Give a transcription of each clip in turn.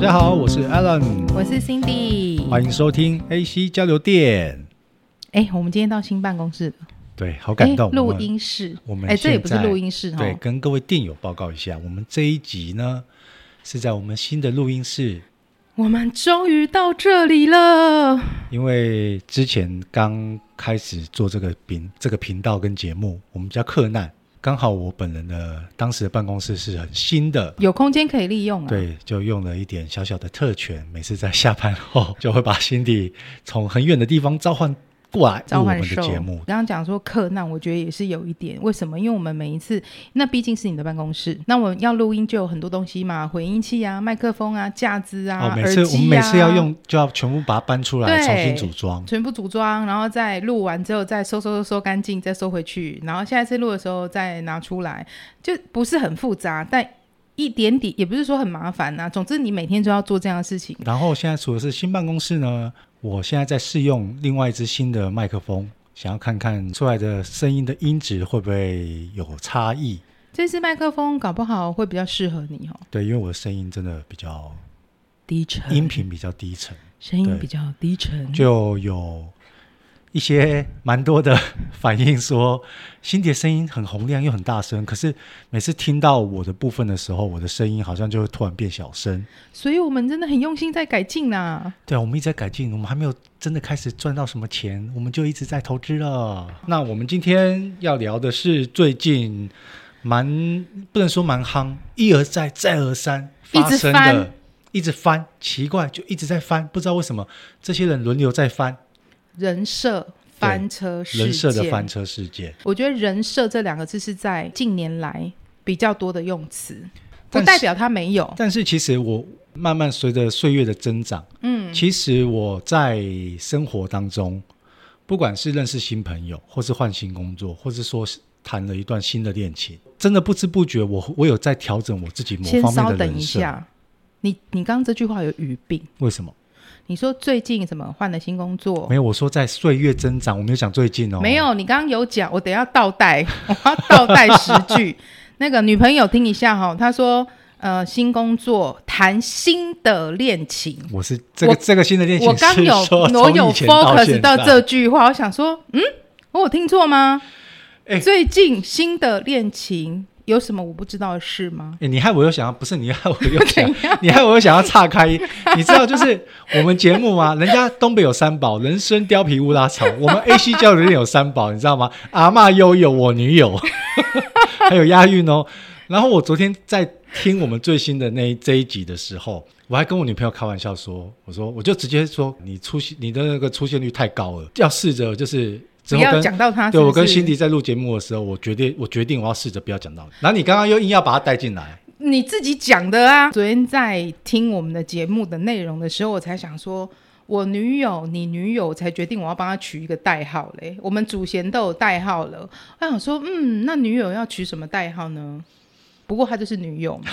大家好，我是 Alan，我是 Cindy，欢迎收听 AC 交流电。哎，我们今天到新办公室了，对，好感动。录音室，我们哎，这也不是录音室，对，跟各位电友报告一下，我们这一集呢是在我们新的录音室。我们终于到这里了，因为之前刚开始做这个频这个频道跟节目，我们叫克难。刚好我本人的当时的办公室是很新的，有空间可以利用啊。对，就用了一点小小的特权，每次在下班后就会把 Cindy 从很远的地方召唤。过来录我们的节目。刚刚讲说克难，我觉得也是有一点。为什么？因为我们每一次，那毕竟是你的办公室，那我们要录音就有很多东西嘛，回音器啊、麦克风啊、架子啊、哦、每次、啊，我们每次要用，就要全部把它搬出来，重新组装，全部组装，然后再录完之后再收收收收干净，再收回去，然后下一次录的时候再拿出来，就不是很复杂，但一点点也不是说很麻烦呐、啊。总之，你每天都要做这样的事情。然后现在除了是新办公室呢。我现在在试用另外一支新的麦克风，想要看看出来的声音的音质会不会有差异。这支麦克风搞不好会比较适合你哦。对，因为我的声音真的比较低沉，音频比较低沉，声音比较低沉，就有。一些蛮多的反应说，Cindy 的声音很洪亮又很大声，可是每次听到我的部分的时候，我的声音好像就会突然变小声。所以我们真的很用心在改进呐。对啊，我们一直在改进，我们还没有真的开始赚到什么钱，我们就一直在投资了。那我们今天要聊的是最近蛮不能说蛮夯，一而再再而三发生的，一直翻，奇怪就一直在翻，不知道为什么这些人轮流在翻。人设翻车事件，人设的翻车事件，我觉得“人设”这两个字是在近年来比较多的用词，不代表他没有。但是其实我慢慢随着岁月的增长，嗯，其实我在生活当中，不管是认识新朋友，或是换新工作，或是说谈了一段新的恋情，真的不知不觉我，我我有在调整我自己某方面的人设。先稍等一下，你你刚刚这句话有语病，为什么？你说最近什么换了新工作？没有，我说在岁月增长，我没有讲最近哦。没有，你刚刚有讲，我等一下倒带，我要倒带十句。那个女朋友听一下哈、哦，她说呃新工作谈新的恋情，我是这个这个新的恋情，我刚有我有 focus 到这句话，我想说嗯，我有听错吗？欸、最近新的恋情。有什么我不知道的事吗？欸、你害我又想要，不是你害我又 想，你害我又想要岔开。你知道，就是我们节目吗？人家东北有三宝，人参、貂皮、乌拉草。我们 AC 交流电有三宝，你知道吗？阿嬷、悠悠，我女友，还有押韵哦。然后我昨天在听我们最新的那这一集的时候，我还跟我女朋友开玩笑说：“我说，我就直接说，你出现你的那个出现率太高了，要试着就是。”不要讲到他是是。对，我跟 Cindy 在录节目的时候，我决定，我决定我要试着不要讲到你。然后你刚刚又硬要把他带进来，你自己讲的啊。昨天在听我们的节目的内容的时候，我才想说，我女友，你女友，才决定我要帮她取一个代号嘞。我们祖先都有代号了，我想说，嗯，那女友要取什么代号呢？不过她就是女友嘛，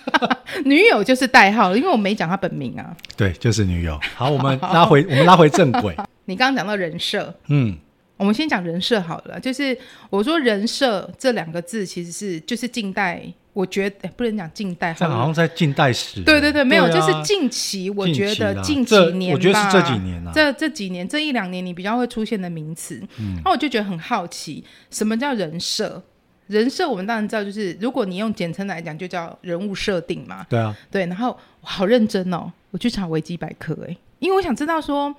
女友就是代号，因为我没讲她本名啊。对，就是女友。好，我们 拉回，我们拉回正轨。你刚刚讲到人设，嗯。我们先讲人设好了，就是我说人设这两个字其实是就是近代，我觉得不能讲近代，好像在近代史。对对对，没有，就是近期，我觉得近几年吧，我觉得是这几年啊，这这几年这一两年你比较会出现的名词，那我就觉得很好奇，什么叫人设？人设我们当然知道，就是如果你用简称来讲，就叫人物设定嘛。对啊，对，然后我好认真哦，我去查维基百科，哎，因为我想知道说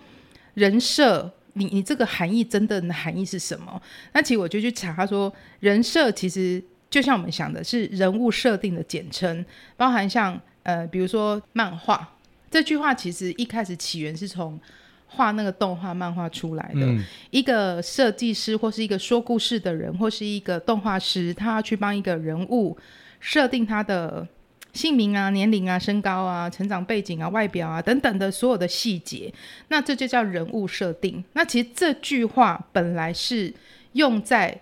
人设。你你这个含义真的含义是什么？那其实我就去查，他说人设其实就像我们想的是人物设定的简称，包含像呃比如说漫画这句话，其实一开始起源是从画那个动画漫画出来的。嗯、一个设计师或是一个说故事的人，或是一个动画师，他要去帮一个人物设定他的。姓名啊、年龄啊、身高啊、成长背景啊、外表啊等等的所有的细节，那这就叫人物设定。那其实这句话本来是用在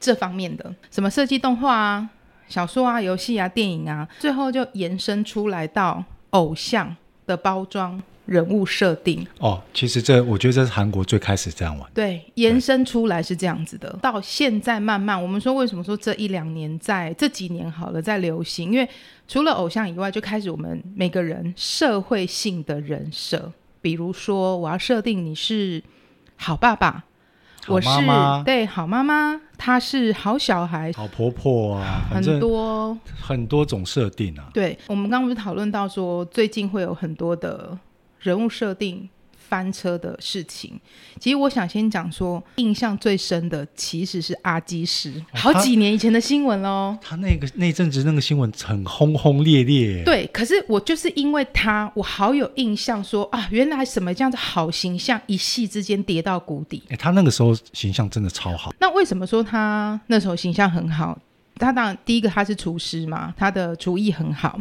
这方面的，什么设计动画啊、小说啊、游戏啊、电影啊，最后就延伸出来到偶像的包装人物设定。哦，其实这我觉得这是韩国最开始这样玩。对，延伸出来是这样子的。到现在慢慢，我们说为什么说这一两年在这几年好了在流行？因为除了偶像以外，就开始我们每个人社会性的人设，比如说我要设定你是好爸爸。我是对好妈妈，她是好小孩、好婆婆啊，很多很多种设定啊。对，我们刚刚不是讨论到说，最近会有很多的人物设定。翻车的事情，其实我想先讲说，印象最深的其实是阿基师，哦、好几年以前的新闻喽。他那个那阵子那个新闻很轰轰烈烈。对，可是我就是因为他，我好有印象说，啊，原来什么这样子好形象，一夕之间跌到谷底。哎，他那个时候形象真的超好。那为什么说他那时候形象很好？他当然第一个他是厨师嘛，他的厨艺很好。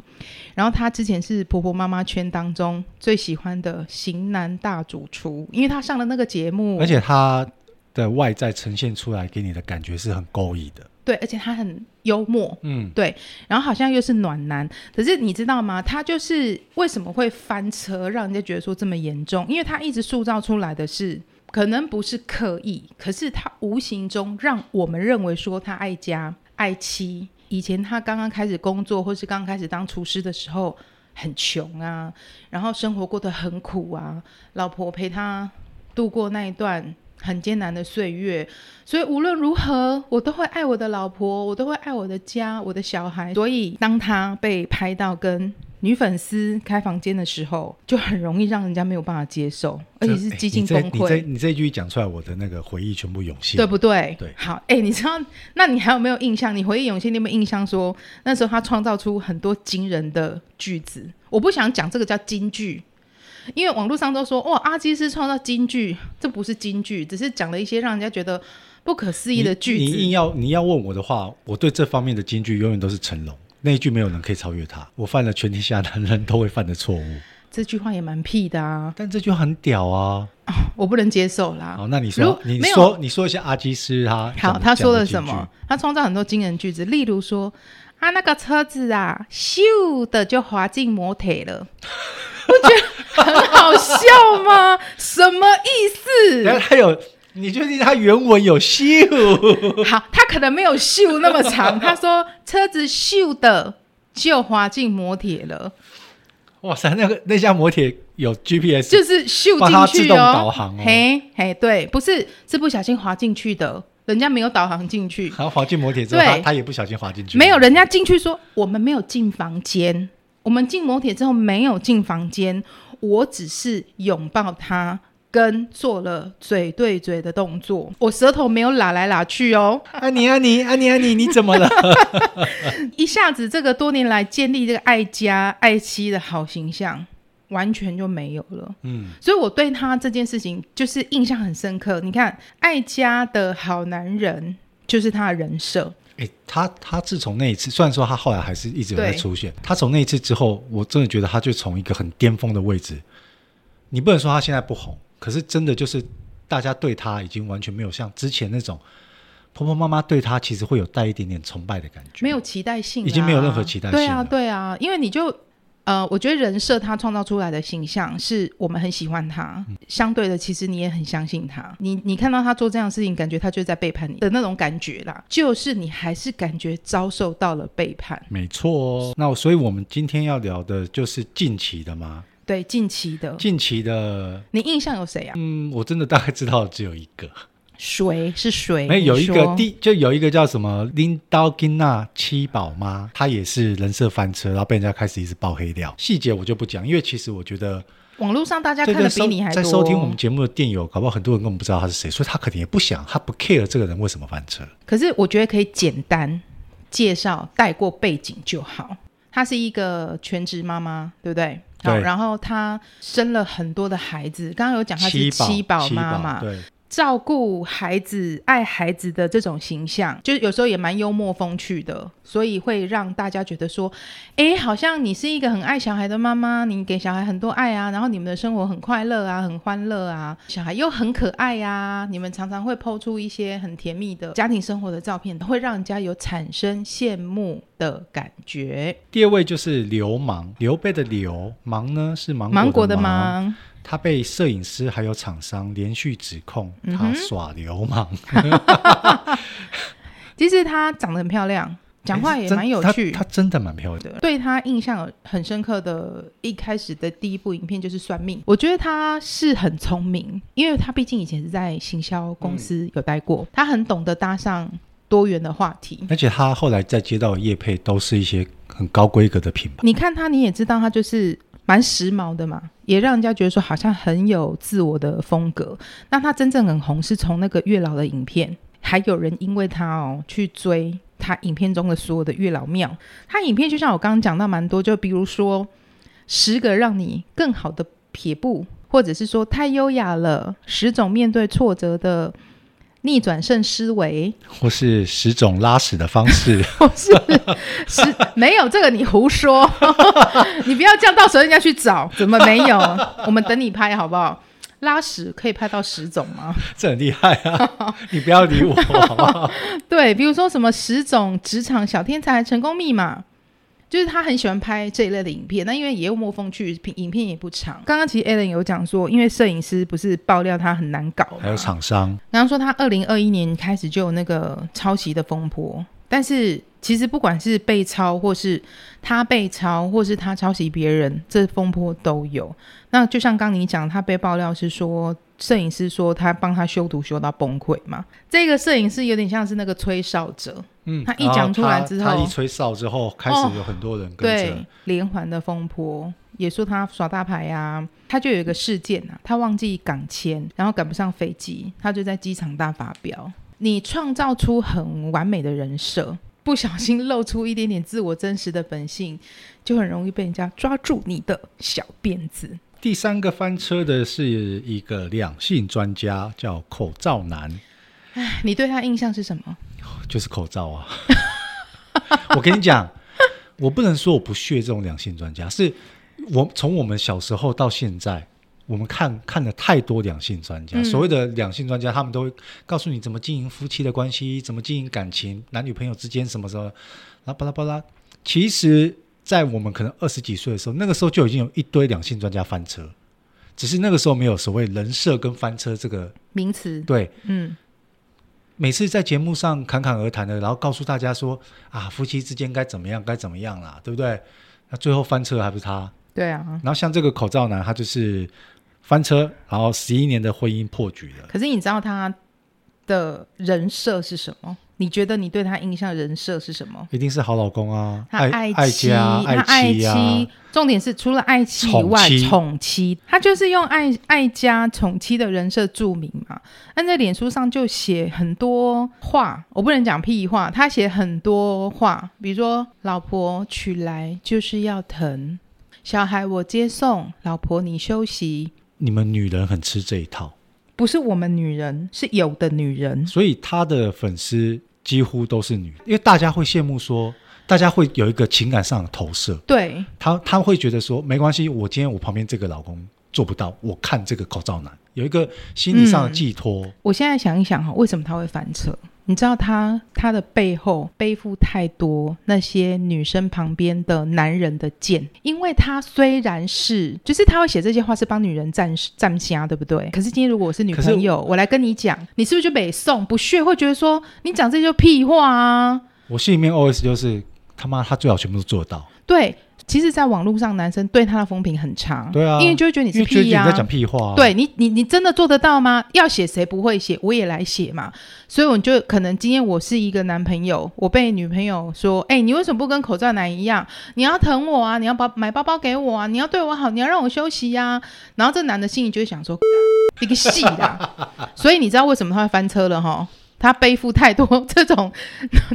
然后他之前是婆婆妈妈圈当中最喜欢的型男大主厨，因为他上了那个节目，而且他的外在呈现出来给你的感觉是很勾引的。对，而且他很幽默，嗯，对。然后好像又是暖男，可是你知道吗？他就是为什么会翻车，让人家觉得说这么严重？因为他一直塑造出来的是，可能不是刻意，可是他无形中让我们认为说他爱家爱妻。以前他刚刚开始工作，或是刚开始当厨师的时候，很穷啊，然后生活过得很苦啊，老婆陪他度过那一段很艰难的岁月，所以无论如何，我都会爱我的老婆，我都会爱我的家，我的小孩。所以当他被拍到跟女粉丝开房间的时候，就很容易让人家没有办法接受，而且是激进崩溃。欸、你这你这句讲出来，我的那个回忆全部涌现，对不对？对。好，哎、欸，你知道，那你还有没有印象？你回忆涌现，你有没有印象说那时候他创造出很多惊人的句子？我不想讲这个叫金句，因为网络上都说哇，阿基斯创造金句，这不是金句，只是讲了一些让人家觉得不可思议的句子。你，你硬要你要问我的话，我对这方面的金句永远都是成龙。那一句没有人可以超越他，我犯了全天下男人都会犯的错误。这句话也蛮屁的啊，但这句话很屌啊，哦、我不能接受啦。好，那你说，你说，你说一下阿基斯他好，他说了什么？他创造很多惊人句子，例如说啊，那个车子啊，咻的就滑进摩铁了，不觉得很好笑吗？什么意思？然后他有。你确定他原文有秀？好，他可能没有秀那么长。他说车子秀的就滑进摩铁了。哇塞，那个那架摩铁有 GPS，就是秀进去哦，它自动导航哦。嘿，嘿，对，不是是不小心滑进去的，人家没有导航进去。然后滑进摩铁之后，他他也不小心滑进去。没有，人家进去说我们没有进房间，我们进摩铁之后没有进房间，我只是拥抱他。跟做了嘴对嘴的动作，我舌头没有拉来拉去哦。安妮，安妮，安妮，安妮，你怎么了？一下子，这个多年来建立这个爱家爱妻的好形象，完全就没有了。嗯，所以我对他这件事情就是印象很深刻。你看，爱家的好男人就是他的人设。哎、欸，他他自从那一次，虽然说他后来还是一直有在出现，他从那一次之后，我真的觉得他就从一个很巅峰的位置，你不能说他现在不红。可是真的就是，大家对他已经完全没有像之前那种婆婆妈妈对他，其实会有带一点点崇拜的感觉，没有期待性，已经没有任何期待性。对啊，对啊，因为你就呃，我觉得人设他创造出来的形象是我们很喜欢他，嗯、相对的，其实你也很相信他。你你看到他做这样的事情，感觉他就在背叛你的那种感觉啦，就是你还是感觉遭受到了背叛。没错哦，那所以我们今天要聊的就是近期的吗？对，近期的，近期的，你印象有谁啊？嗯，我真的大概知道只有一个，谁是谁？没有一个第就有一个叫什么林刀金娜七宝妈，她也是人设翻车，然后被人家开始一直爆黑料。细节我就不讲，因为其实我觉得网络上大家看的比你还多。在收听我们节目的电友，搞不好很多人根本不知道他是谁，所以他肯定也不想，他不 care 这个人为什么翻车。可是我觉得可以简单介绍带过背景就好。她是一个全职妈妈，对不对？好，然后她生了很多的孩子。刚刚有讲她是七宝妈妈，照顾孩子、爱孩子的这种形象，就是有时候也蛮幽默风趣的，所以会让大家觉得说，哎，好像你是一个很爱小孩的妈妈，你给小孩很多爱啊，然后你们的生活很快乐啊，很欢乐啊，小孩又很可爱呀、啊，你们常常会 po 出一些很甜蜜的家庭生活的照片，会让人家有产生羡慕的感觉。第二位就是流氓，刘备的刘，芒呢是芒果的芒。芒果的芒他被摄影师还有厂商连续指控他耍流氓。嗯、其实他长得很漂亮，讲话也蛮有趣。他真的蛮漂亮的。对他印象很深刻的，一开始的第一部影片就是算命。我觉得他是很聪明，因为他毕竟以前是在行销公司有待过，嗯、他很懂得搭上多元的话题。而且他后来在接到的业配都是一些很高规格的品牌。你看他，你也知道他就是。蛮时髦的嘛，也让人家觉得说好像很有自我的风格。那他真正很红是从那个月老的影片，还有人因为他哦去追他影片中的所有的月老庙。他影片就像我刚刚讲到蛮多，就比如说十个让你更好的撇步，或者是说太优雅了，十种面对挫折的。逆转胜思维，或是十种拉屎的方式，或是十没有这个你胡说，你不要这样，到时候人家去找，怎么没有？我们等你拍好不好？拉屎可以拍到十种吗？这很厉害啊！你不要理我好不好？对，比如说什么十种职场小天才成功密码。就是他很喜欢拍这一类的影片，那因为也有墨风趣，影片也不长。刚刚其实 Alan 有讲说，因为摄影师不是爆料他很难搞，还有厂商。刚刚说他二零二一年开始就有那个抄袭的风波，但是其实不管是被抄，或是他被抄，或是他抄袭别人，这风波都有。那就像刚你讲，他被爆料是说。摄影师说他帮他修图修到崩溃嘛？这个摄影师有点像是那个吹哨者，嗯，他一讲出来之后，他，他一吹哨之后，开始有很多人跟着，对，连环的风波，也说他耍大牌呀、啊。他就有一个事件啊，他忘记港签，然后赶不上飞机，他就在机场大发飙。你创造出很完美的人设，不小心露出一点点自我真实的本性，就很容易被人家抓住你的小辫子。第三个翻车的是一个两性专家，叫口罩男。哎，你对他印象是什么？就是口罩啊！我跟你讲，我不能说我不屑这种两性专家，是我从我们小时候到现在，我们看看了太多两性专家。嗯、所谓的两性专家，他们都会告诉你怎么经营夫妻的关系，怎么经营感情，男女朋友之间什么什么，拉巴拉巴拉。其实。在我们可能二十几岁的时候，那个时候就已经有一堆两性专家翻车，只是那个时候没有所谓人设跟翻车这个名词。对，嗯，每次在节目上侃侃而谈的，然后告诉大家说啊，夫妻之间该怎么样，该怎么样啦，对不对？那最后翻车还不是他？对啊。然后像这个口罩男，他就是翻车，然后十一年的婚姻破局了。可是你知道他的人设是什么？你觉得你对他印象人设是什么？一定是好老公啊，他爱妻，爱家，他爱妻，爱妻。重点是除了爱妻以外，宠妻，宠妻，他就是用爱爱家宠妻的人设著名嘛。但在脸书上就写很多话，我不能讲屁话，他写很多话，比如说老婆娶来就是要疼，小孩我接送，老婆你休息。你们女人很吃这一套。不是我们女人，是有的女人。所以他的粉丝几乎都是女，因为大家会羡慕说，大家会有一个情感上的投射。对，他他会觉得说，没关系，我今天我旁边这个老公做不到，我看这个口罩男有一个心理上的寄托。嗯，我现在想一想哈，为什么他会翻车？你知道他他的背后背负太多那些女生旁边的男人的剑，因为他虽然是，就是他会写这些话是帮女人站站下，对不对？可是今天如果我是女朋友，我来跟你讲，你是不是就北宋不屑，会觉得说你讲这些就屁话啊？我心里面 OS 就是他妈，他最好全部都做得到。对。其实，在网络上，男生对他的风评很差，对啊，因为就会觉得你是屁呀、啊，你在讲屁话、啊。对你，你你真的做得到吗？要写谁不会写，我也来写嘛。所以我就可能今天我是一个男朋友，我被女朋友说，哎，你为什么不跟口罩男一样？你要疼我啊，你要包买包包给我啊，你要对我好，你要让我休息呀、啊。然后这男的心里就会想说，一个戏啦。所以你知道为什么他会翻车了哈？他背负太多这种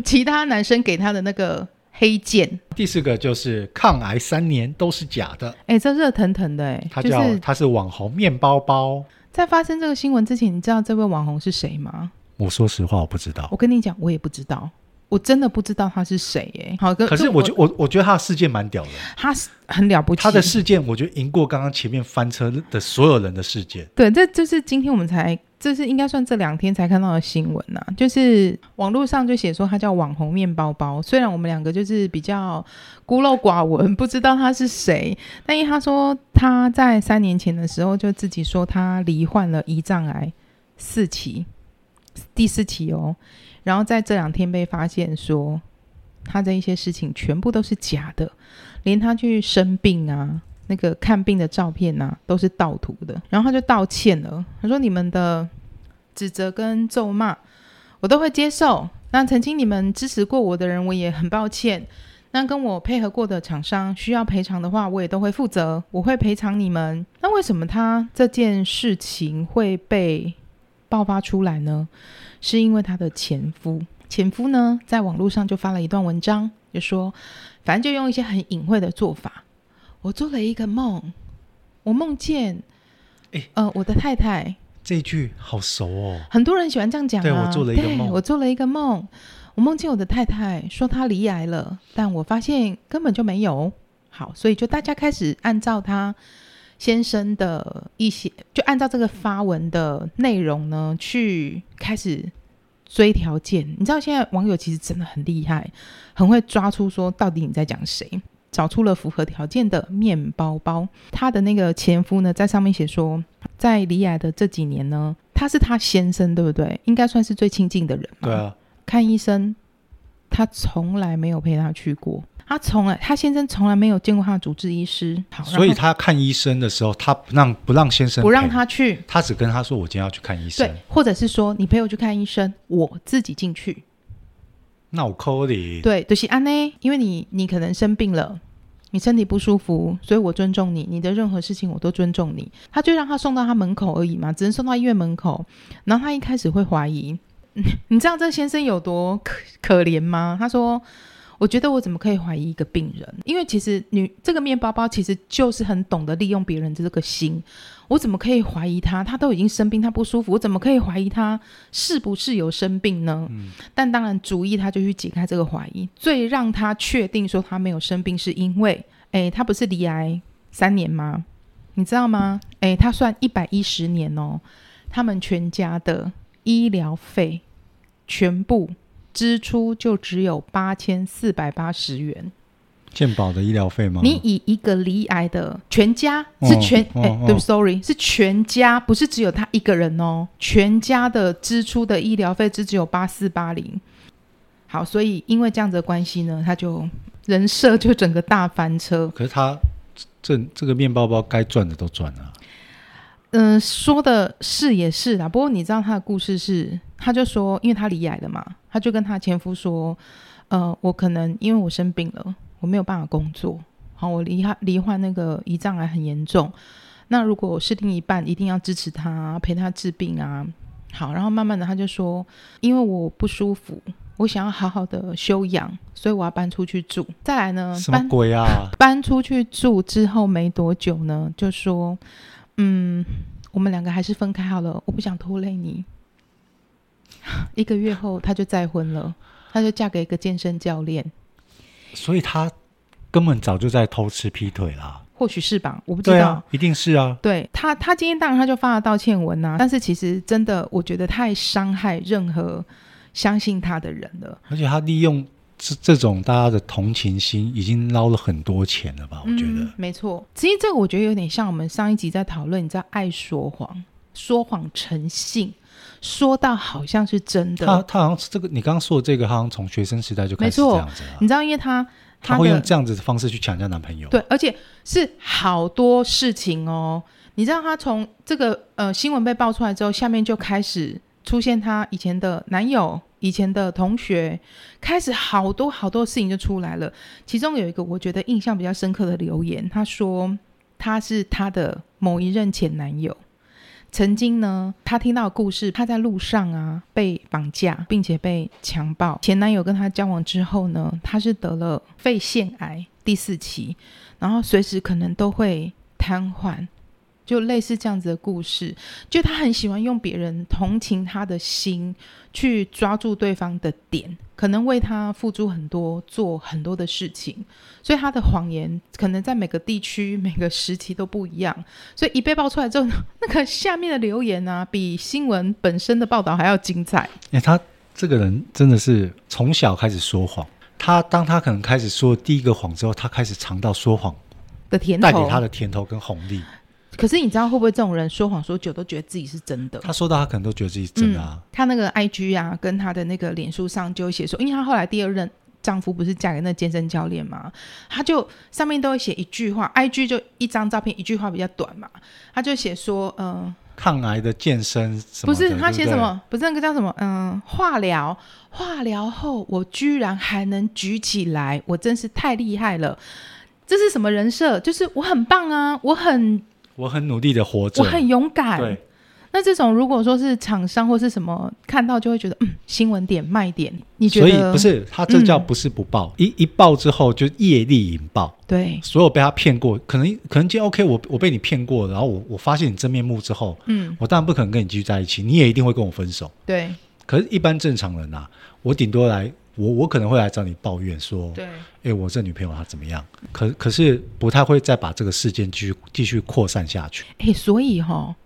其他男生给他的那个。黑键。第四个就是抗癌三年都是假的。哎，这热腾腾的哎，他叫、就是、他是网红面包包。在发生这个新闻之前，你知道这位网红是谁吗？我说实话，我不知道。我跟你讲，我也不知道。我真的不知道他是谁耶。好，可是我觉我我觉得他的事件蛮屌的，他是很了不起。他的事件我觉得赢过刚刚前面翻车的所有人的事件。对，这就是今天我们才，这是应该算这两天才看到的新闻呐、啊。就是网络上就写说他叫网红面包包，虽然我们两个就是比较孤陋寡闻，不知道他是谁，但因为他说他在三年前的时候就自己说他罹患了胰脏癌四期，第四期哦。然后在这两天被发现说，他的一些事情全部都是假的，连他去生病啊，那个看病的照片啊，都是盗图的。然后他就道歉了，他说：“你们的指责跟咒骂，我都会接受。那曾经你们支持过我的人，我也很抱歉。那跟我配合过的厂商需要赔偿的话，我也都会负责，我会赔偿你们。那为什么他这件事情会被爆发出来呢？”是因为他的前夫，前夫呢，在网络上就发了一段文章，就说，反正就用一些很隐晦的做法。我做了一个梦，我梦见，诶呃，我的太太，这一句好熟哦，很多人喜欢这样讲啊。对，我做了一个梦，我做了一个梦，我梦见我的太太说她离癌了，但我发现根本就没有。好，所以就大家开始按照她。先生的一些，就按照这个发文的内容呢，去开始追条件。你知道现在网友其实真的很厉害，很会抓出说到底你在讲谁，找出了符合条件的面包包。他的那个前夫呢，在上面写说，在离癌的这几年呢，他是他先生，对不对？应该算是最亲近的人嘛。对啊。看医生，他从来没有陪他去过。他从来，他先生从来没有见过他的主治医师。好，所以他看医生的时候，他不让不让先生不让他去，他只跟他说：“我今天要去看医生。”对，或者是说你陪我去看医生，我自己进去。那我扣你。对，就是安呢，因为你你可能生病了，你身体不舒服，所以我尊重你，你的任何事情我都尊重你。他就让他送到他门口而已嘛，只能送到医院门口。然后他一开始会怀疑，你知道这先生有多可可怜吗？他说。我觉得我怎么可以怀疑一个病人？因为其实女这个面包包其实就是很懂得利用别人的这个心。我怎么可以怀疑他？他都已经生病，他不舒服，我怎么可以怀疑他是不是有生病呢？嗯。但当然，主意他就去解开这个怀疑。最让他确定说他没有生病，是因为，诶，他不是离癌三年吗？你知道吗？诶，他算一百一十年哦，他们全家的医疗费全部。支出就只有八千四百八十元，健保的医疗费吗？你以一个离癌的全家是全哎、哦哦，对不，sorry，是全家，不是只有他一个人哦，全家的支出的医疗费只只有八四八零。好，所以因为这样子的关系呢，他就人设就整个大翻车。可是他这这个面包包该赚的都赚了。嗯、呃，说的是也是啦，不过你知道他的故事是，他就说，因为他离癌了嘛。他就跟他前夫说：“呃，我可能因为我生病了，我没有办法工作。好，我罹患罹患那个胰脏癌很严重。那如果我是另一半，一定要支持他，陪他治病啊。好，然后慢慢的他就说，因为我不舒服，我想要好好的休养，所以我要搬出去住。再来呢，什么鬼啊？搬，搬出去住之后没多久呢，就说，嗯，我们两个还是分开好了，我不想拖累你。” 一个月后，她就再婚了，她就嫁给一个健身教练，所以他根本早就在偷吃劈腿啦，或许是吧，我不知道，啊、一定是啊。对他，他今天当然他就发了道歉文啊，但是其实真的，我觉得太伤害任何相信他的人了，而且他利用这这种大家的同情心，已经捞了很多钱了吧？我觉得、嗯、没错。其实这个我觉得有点像我们上一集在讨论，你知道爱说谎，说谎成性。说到好像是真的，他他好像是这个，你刚刚说的这个，好像从学生时代就开始这样子了。你知道，因为他他，他会用这样子的方式去抢人家男朋友，对，而且是好多事情哦。你知道，他从这个呃新闻被爆出来之后，下面就开始出现他以前的男友、以前的同学，开始好多好多事情就出来了。其中有一个我觉得印象比较深刻的留言，他说他是他的某一任前男友。曾经呢，她听到故事，她在路上啊被绑架，并且被强暴。前男友跟她交往之后呢，她是得了肺腺癌第四期，然后随时可能都会瘫痪。就类似这样子的故事，就他很喜欢用别人同情他的心去抓住对方的点，可能为他付出很多，做很多的事情，所以他的谎言可能在每个地区、每个时期都不一样。所以一被爆出来之后，那个下面的留言啊，比新闻本身的报道还要精彩。哎，他这个人真的是从小开始说谎。他当他可能开始说第一个谎之后，他开始尝到说谎的甜头，带给他的甜头跟红利。可是你知道会不会这种人说谎说久都觉得自己是真的？他说到他可能都觉得自己是真的啊。嗯、他那个 IG 啊，跟他的那个脸书上就会写说，因为他后来第二任丈夫不是嫁给那健身教练嘛，他就上面都会写一句话，IG 就一张照片，一句话比较短嘛，他就写说，嗯、呃，抗癌的健身什么不是他写什么？不是那个叫什么？嗯、呃，化疗，化疗后我居然还能举起来，我真是太厉害了。这是什么人设？就是我很棒啊，我很。我很努力的活着，我很勇敢。对，那这种如果说是厂商或是什么看到就会觉得，嗯，新闻点卖点，你觉得？所以不是他这叫不是不报，嗯、一一报之后就业力引爆。对，所有被他骗过，可能可能今天 OK，我我被你骗过，然后我我发现你真面目之后，嗯，我当然不可能跟你继续在一起，你也一定会跟我分手。对，可是，一般正常人啊，我顶多来。我我可能会来找你抱怨说，对，哎，我这女朋友她怎么样？可可是不太会再把这个事件继续继续扩散下去。哎，所以哈、哦，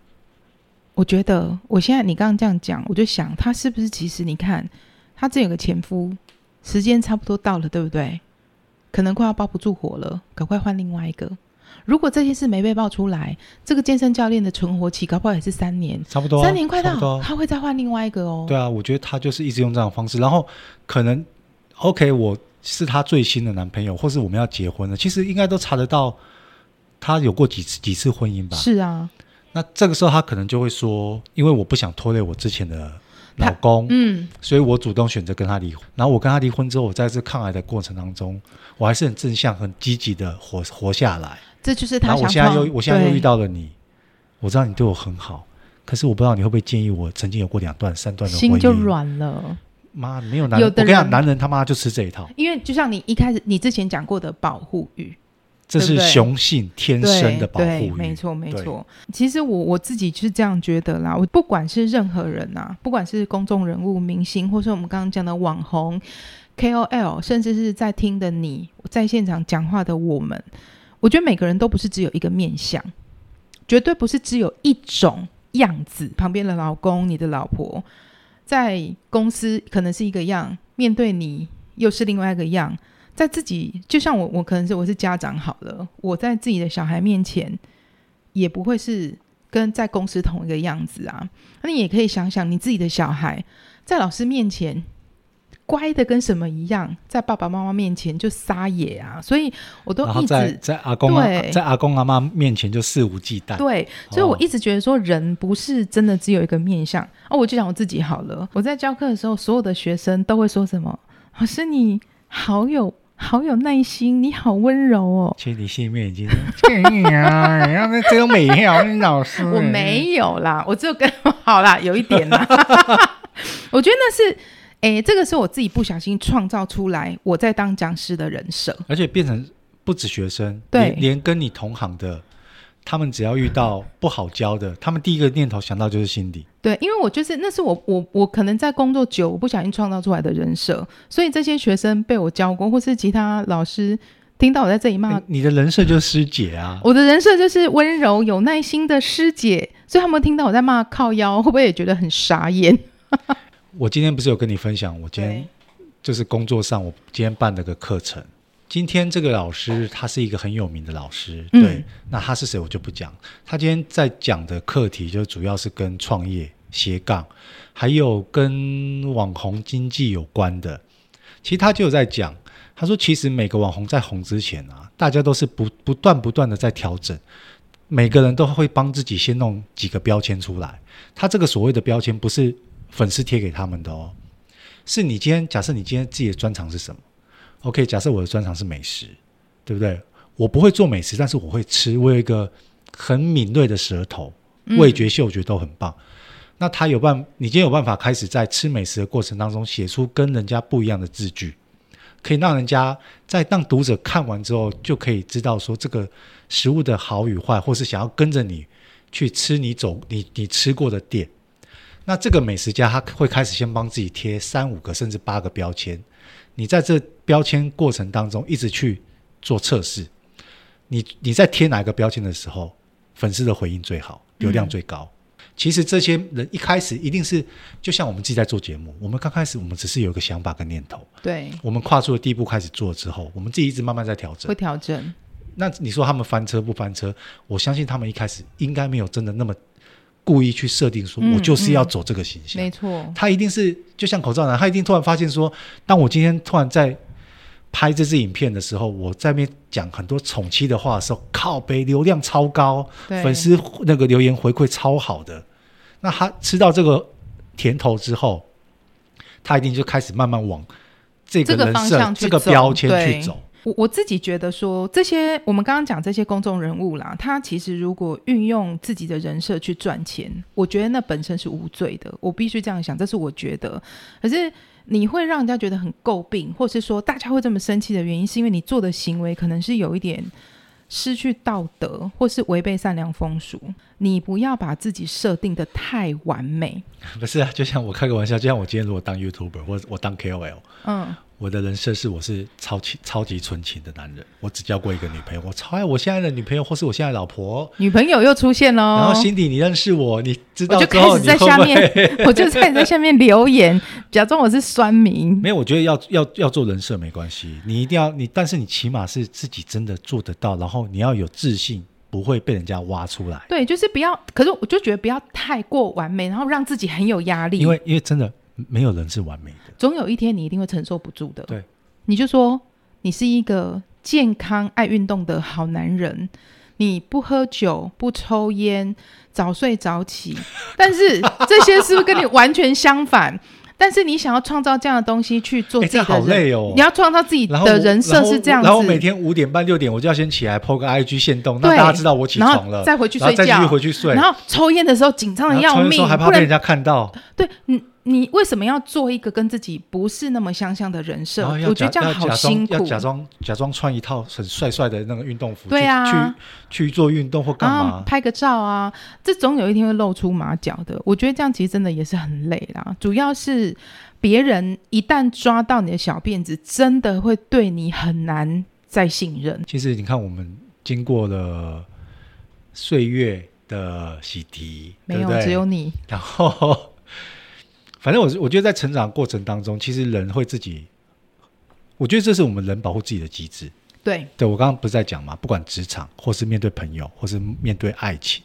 我觉得我现在你刚刚这样讲，我就想他是不是其实你看他这有个前夫，时间差不多到了，对不对？可能快要包不住火了，赶快换另外一个。如果这件事没被爆出来，这个健身教练的存活期搞不好也是三年，差不多、啊、三年快到，啊、他会再换另外一个哦。对啊，我觉得他就是一直用这种方式，然后可能 OK，我是他最新的男朋友，或是我们要结婚了，其实应该都查得到他有过几次几次婚姻吧？是啊，那这个时候他可能就会说，因为我不想拖累我之前的老公，嗯，所以我主动选择跟他离婚。然后我跟他离婚之后，我在这抗癌的过程当中，我还是很正向、很积极的活活下来。这就是他想。我现在又，我现在又遇到了你，我知道你对我很好，可是我不知道你会不会建议我曾经有过两段、三段的婚姻。心就软了。妈，没有男人，我跟你讲，男人他妈就吃这一套。因为就像你一开始你之前讲过的保护欲，这是雄性天生的保护欲。没错，没错。其实我我自己是这样觉得啦。我不管是任何人呐、啊，不管是公众人物、明星，或是我们刚刚讲的网红、KOL，甚至是在听的你，在现场讲话的我们。我觉得每个人都不是只有一个面相，绝对不是只有一种样子。旁边的老公、你的老婆，在公司可能是一个样，面对你又是另外一个样。在自己，就像我，我可能是我是家长好了，我在自己的小孩面前，也不会是跟在公司同一个样子啊。那你也可以想想，你自己的小孩在老师面前。乖的跟什么一样，在爸爸妈妈面前就撒野啊！所以我都一直在在阿公对在阿公阿妈面前就肆无忌惮。对，所以我一直觉得说，人不是真的只有一个面相。哦，我就讲我自己好了。我在教课的时候，所有的学生都会说什么：“老师，你好有好有耐心，你好温柔哦。”其实你心里面已经 建议啊，你要那这个美好，老师我没有啦，我只有跟 好啦，有一点啦。我觉得那是。哎，这个是我自己不小心创造出来，我在当讲师的人设，而且变成不止学生，对，连跟你同行的，他们只要遇到不好教的，他们第一个念头想到就是辛迪。对，因为我就是那是我我我可能在工作久，我不小心创造出来的人设，所以这些学生被我教过，或是其他老师听到我在这里骂，你的人设就是师姐啊，我的人设就是温柔有耐心的师姐，所以他们听到我在骂靠腰，会不会也觉得很傻眼？我今天不是有跟你分享，我今天就是工作上，我今天办了个课程。今天这个老师他是一个很有名的老师，嗯、对，那他是谁我就不讲。他今天在讲的课题就主要是跟创业、斜杠，还有跟网红经济有关的。其实他就有在讲，他说其实每个网红在红之前啊，大家都是不不断不断的在调整，每个人都会帮自己先弄几个标签出来。他这个所谓的标签不是。粉丝贴给他们的哦，是你今天假设你今天自己的专长是什么？OK，假设我的专长是美食，对不对？我不会做美食，但是我会吃，我有一个很敏锐的舌头，味觉、嗅觉都很棒。嗯、那他有办，你今天有办法开始在吃美食的过程当中写出跟人家不一样的字句，可以让人家在让读者看完之后就可以知道说这个食物的好与坏，或是想要跟着你去吃你走你你吃过的店。那这个美食家他会开始先帮自己贴三五个甚至八个标签，你在这标签过程当中一直去做测试，你你在贴哪个标签的时候，粉丝的回应最好，流量最高。嗯、其实这些人一开始一定是就像我们自己在做节目，我们刚开始我们只是有一个想法跟念头，对，我们跨出了第一步开始做之后，我们自己一直慢慢在调整，会调整。那你说他们翻车不翻车？我相信他们一开始应该没有真的那么。故意去设定说，我就是要走这个形象。没错，他一定是就像口罩男，他一定突然发现说，当我今天突然在拍这支影片的时候，我在那边讲很多宠妻的话的时候，靠背流量超高，粉丝那个留言回馈超好的。那他吃到这个甜头之后，他一定就开始慢慢往这个人设、这个标签去走。我我自己觉得说，这些我们刚刚讲这些公众人物啦，他其实如果运用自己的人设去赚钱，我觉得那本身是无罪的。我必须这样想，这是我觉得。可是你会让人家觉得很诟病，或是说大家会这么生气的原因，是因为你做的行为可能是有一点失去道德，或是违背善良风俗。你不要把自己设定的太完美。不是啊，就像我开个玩笑，就像我今天如果当 YouTuber，或者我当 KOL，嗯。我的人设是我是超级超级纯情的男人，我只交过一个女朋友，我超爱我现在的女朋友或是我现在的老婆。女朋友又出现喽，然后辛迪，你认识我，你知道我就开始在下面，我就开始在下面留言，假装我是酸民。没有，我觉得要要要做人设没关系，你一定要你，但是你起码是自己真的做得到，然后你要有自信，不会被人家挖出来。对，就是不要，可是我就觉得不要太过完美，然后让自己很有压力。因为因为真的没有人是完美的。总有一天你一定会承受不住的。对，你就说你是一个健康、爱运动的好男人，你不喝酒、不抽烟，早睡早起。但是这些是不是跟你完全相反？但是你想要创造这样的东西去做自己的人，欸、好累哦。你要创造自己的人设是这样子。然后每天五点半、六点我就要先起来 po 个 IG 限动，让大家知道我起床了，再回去睡觉，再继续回去睡。然后抽烟的时候紧张的要命，还怕被人家看到。对，嗯。你为什么要做一个跟自己不是那么相像的人设？我觉得这样好辛苦。要假装假装穿一套很帅帅的那个运动服，对啊，去去做运动或干嘛？拍个照啊，这总有一天会露出马脚的。我觉得这样其实真的也是很累啦。主要是别人一旦抓到你的小辫子，真的会对你很难再信任。其实你看，我们经过了岁月的洗涤，没有，对对只有你。然后。反正我我觉得在成长过程当中，其实人会自己，我觉得这是我们人保护自己的机制。对，对我刚刚不是在讲嘛，不管职场或是面对朋友，或是面对爱情，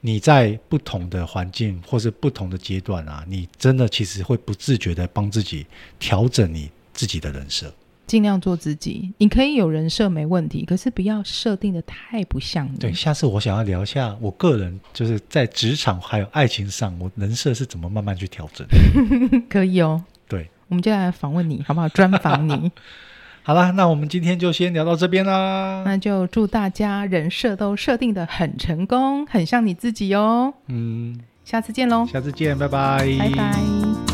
你在不同的环境或是不同的阶段啊，你真的其实会不自觉的帮自己调整你自己的人设。尽量做自己，你可以有人设没问题，可是不要设定的太不像你。对，下次我想要聊一下我个人就是在职场还有爱情上，我人设是怎么慢慢去调整。可以哦，对，我们就来访问你好不好？专访你。好了，那我们今天就先聊到这边啦。那就祝大家人设都设定的很成功，很像你自己哦。嗯，下次见喽。下次见，拜拜。拜拜。